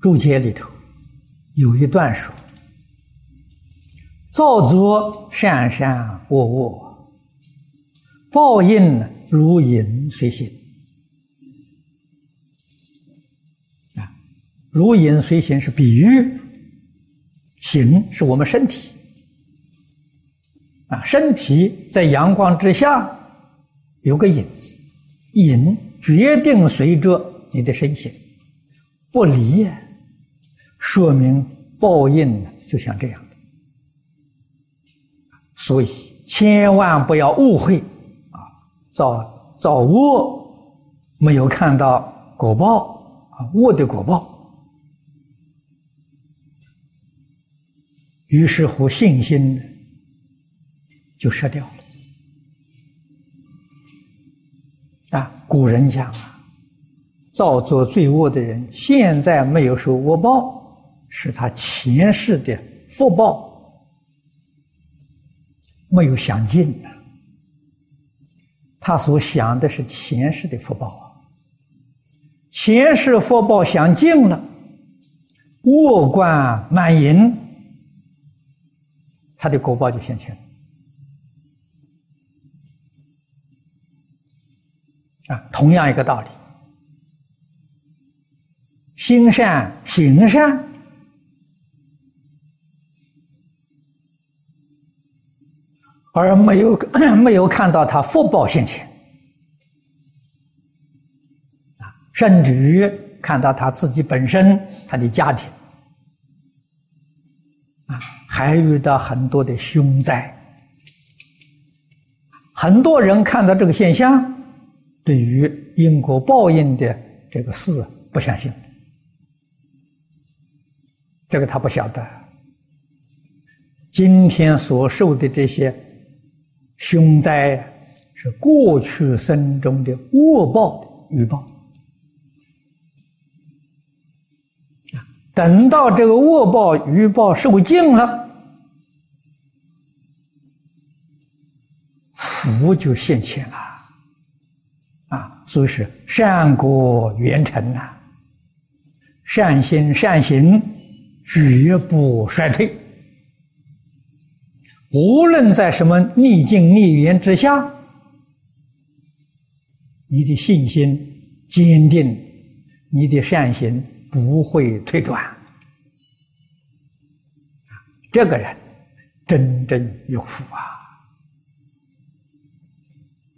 注解里头有一段说：“造作善善恶恶，报应如影随形。”啊，如影随形是比喻，形是我们身体。啊，身体在阳光之下有个影子，影决定随着你的身形不离。说明报应呢，就像这样的，所以千万不要误会啊！造造恶没有看到果报啊，恶的果报，于是乎信心就失掉了啊！古人讲啊，造作罪恶的人，现在没有受恶报。是他前世的福报没有享尽的，他所想的是前世的福报啊，前世福报享尽了，恶贯满盈，他的果报就现前啊，同样一个道理，心善行善。而没有 没有看到他福报现前啊，甚至于看到他自己本身他的家庭啊，还遇到很多的凶灾。很多人看到这个现象，对于因果报应的这个事不相信，这个他不晓得。今天所受的这些。凶灾是过去生中的恶报的预报！等到这个恶报预报受尽了，福就现前了啊！所以是善果圆成呐，善心善行绝不衰退。无论在什么逆境逆缘之下，你的信心坚定，你的善行不会退转。这个人真正有福啊！